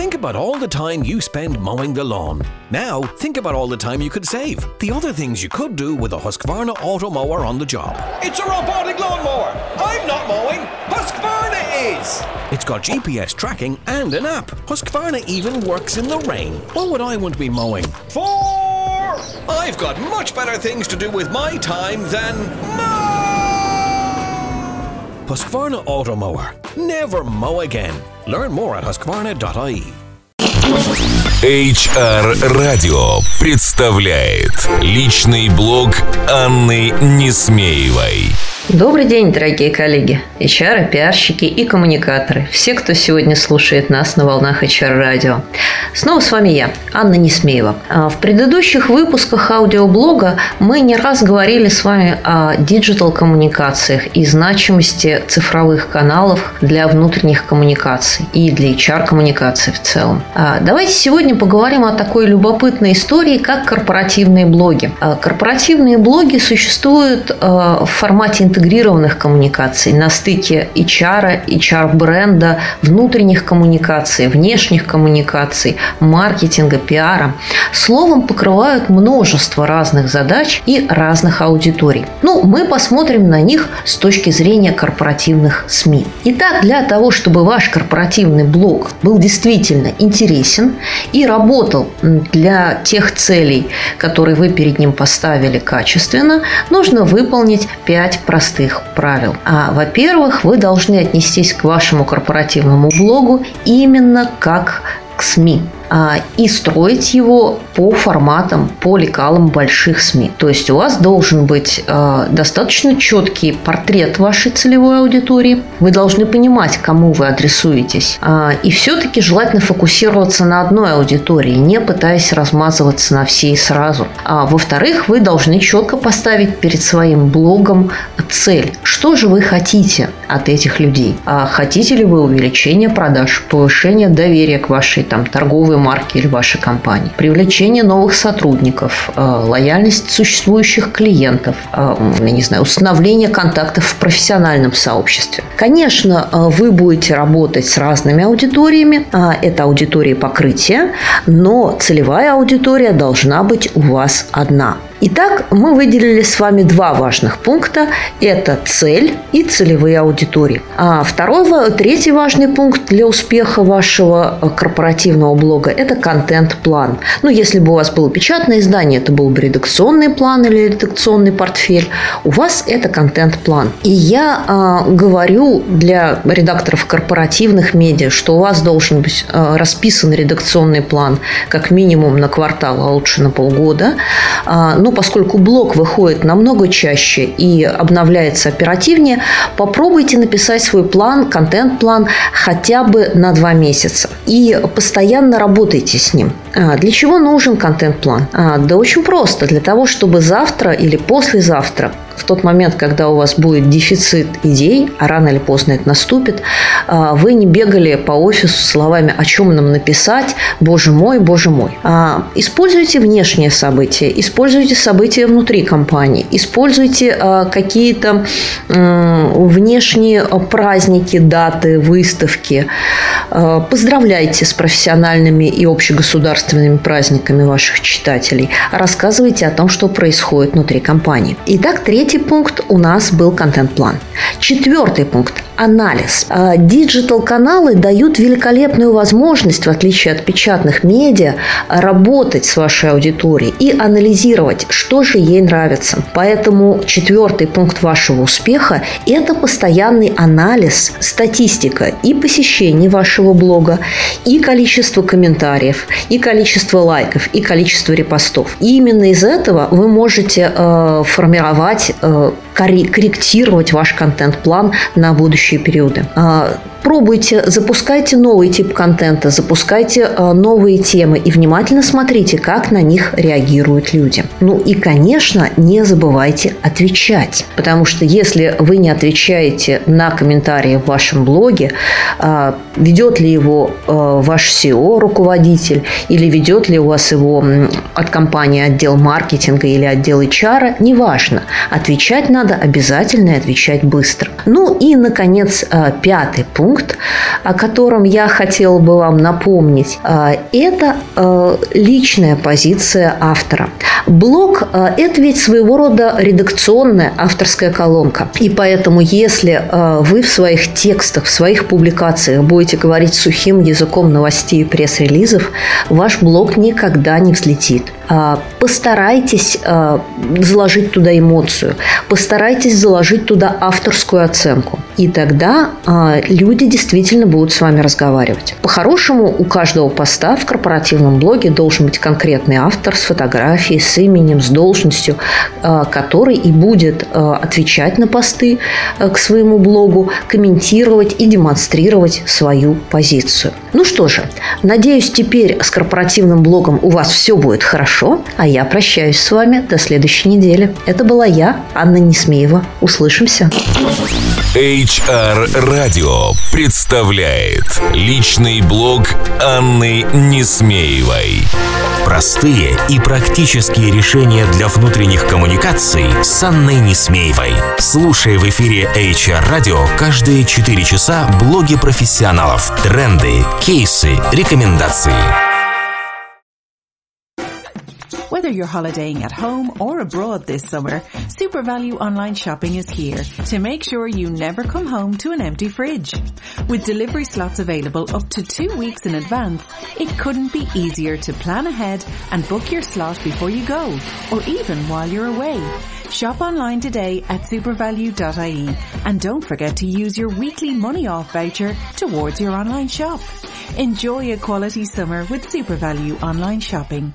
Think about all the time you spend mowing the lawn. Now, think about all the time you could save. The other things you could do with a Husqvarna auto mower on the job. It's a robotic lawnmower. I'm not mowing. Husqvarna is. It's got GPS tracking and an app. Husqvarna even works in the rain. What would I want to be mowing? Four. I've got much better things to do with my time than mow. Husqvarna auto mower. Never mow again. Learn more at husqvarna.ie. HR Radio представляет личный блог Анны Несмеевой. Добрый день, дорогие коллеги, HR, пиарщики и коммуникаторы, все, кто сегодня слушает нас на волнах HR-радио. Снова с вами я, Анна Несмеева. А, в предыдущих выпусках аудиоблога мы не раз говорили с вами о диджитал-коммуникациях и значимости цифровых каналов для внутренних коммуникаций и для HR-коммуникаций в целом. А, давайте сегодня поговорим о такой любопытной истории, как корпоративные блоги. А, корпоративные блоги существуют в формате интегрированных коммуникаций, на стыке HR, HR-бренда, внутренних коммуникаций, внешних коммуникаций, маркетинга, пиара. Словом, покрывают множество разных задач и разных аудиторий. Ну, мы посмотрим на них с точки зрения корпоративных СМИ. Итак, для того, чтобы ваш корпоративный блог был действительно интересен и работал для тех целей, которые вы перед ним поставили качественно, нужно выполнить 5 простых правил. А, во-первых, вы должны отнестись к вашему корпоративному блогу именно как к СМИ. А, и строить его по форматам, по лекалам больших СМИ. То есть у вас должен быть а, достаточно четкий портрет вашей целевой аудитории. Вы должны понимать, кому вы адресуетесь. А, и все-таки желательно фокусироваться на одной аудитории, не пытаясь размазываться на всей сразу. А во-вторых, вы должны четко поставить перед своим блогом цель. Что же вы хотите от этих людей? Хотите ли вы увеличения продаж, повышения доверия к вашей там, торговой марки или вашей компании, привлечение новых сотрудников, э, лояльность существующих клиентов, э, я не знаю, установление контактов в профессиональном сообществе. Конечно, э, вы будете работать с разными аудиториями, это аудитории покрытия, но целевая аудитория должна быть у вас одна. Итак, мы выделили с вами два важных пункта. Это цель и целевые аудитории. А второй, третий важный пункт для успеха вашего корпоративного блога – это контент-план. Ну, если бы у вас было печатное издание, это был бы редакционный план или редакционный портфель. У вас это контент-план. И я а, говорю для редакторов корпоративных медиа, что у вас должен быть а, расписан редакционный план как минимум на квартал, а лучше на полгода. А, ну, поскольку блог выходит намного чаще и обновляется оперативнее, попробуйте написать свой план, контент-план хотя бы на два месяца. И постоянно работайте с ним. А, для чего нужен контент-план? А, да очень просто. Для того, чтобы завтра или послезавтра в тот момент, когда у вас будет дефицит идей, а рано или поздно это наступит, а, вы не бегали по офису словами, о чем нам написать, боже мой, боже мой. А, используйте внешние события, используйте события внутри компании, используйте а, какие-то внешние праздники, даты, выставки. Поздравляйте с профессиональными и общегосударственными праздниками ваших читателей. Рассказывайте о том, что происходит внутри компании. Итак, третий Третий пункт у нас был контент-план. Четвертый пункт – анализ. А, digital-каналы дают великолепную возможность, в отличие от печатных медиа, работать с вашей аудиторией и анализировать, что же ей нравится. Поэтому четвертый пункт вашего успеха – это постоянный анализ, статистика и посещений вашего блога, и количество комментариев, и количество лайков, и количество репостов. И именно из этого вы можете э, формировать Э, корректировать ваш контент-план на будущие периоды. А, Пробуйте, запускайте новый тип контента, запускайте э, новые темы и внимательно смотрите, как на них реагируют люди. Ну и, конечно, не забывайте отвечать, потому что если вы не отвечаете на комментарии в вашем блоге, э, ведет ли его ваш SEO руководитель или ведет ли у вас его от компании отдел маркетинга или отдел HR, неважно. Отвечать надо надо обязательно отвечать быстро. Ну и, наконец, э, пятый пункт, о котором я хотела бы вам напомнить, э, это э, личная позиция автора. Блог – это ведь своего рода редакционная авторская колонка. И поэтому, если вы в своих текстах, в своих публикациях будете говорить сухим языком новостей и пресс-релизов, ваш блог никогда не взлетит. Постарайтесь заложить туда эмоцию, постарайтесь заложить туда авторскую оценку. И тогда э, люди действительно будут с вами разговаривать. По-хорошему, у каждого поста в корпоративном блоге должен быть конкретный автор с фотографией, с именем, с должностью, э, который и будет э, отвечать на посты э, к своему блогу, комментировать и демонстрировать свою позицию. Ну что же, надеюсь, теперь с корпоративным блогом у вас все будет хорошо, а я прощаюсь с вами до следующей недели. Это была я, Анна Несмеева. Услышимся. HR Radio представляет личный блог Анны Несмеевой. Простые и практические решения для внутренних коммуникаций с Анной Несмеевой. Слушай в эфире HR Radio каждые 4 часа блоги профессионалов, тренды, кейсы, рекомендации. Whether you're holidaying at home or abroad this summer, SuperValue online shopping is here to make sure you never come home to an empty fridge. With delivery slots available up to two weeks in advance, it couldn't be easier to plan ahead and book your slot before you go, or even while you're away. Shop online today at supervalue.ie and don't forget to use your weekly money off voucher towards your online shop. Enjoy a quality summer with SuperValue online shopping.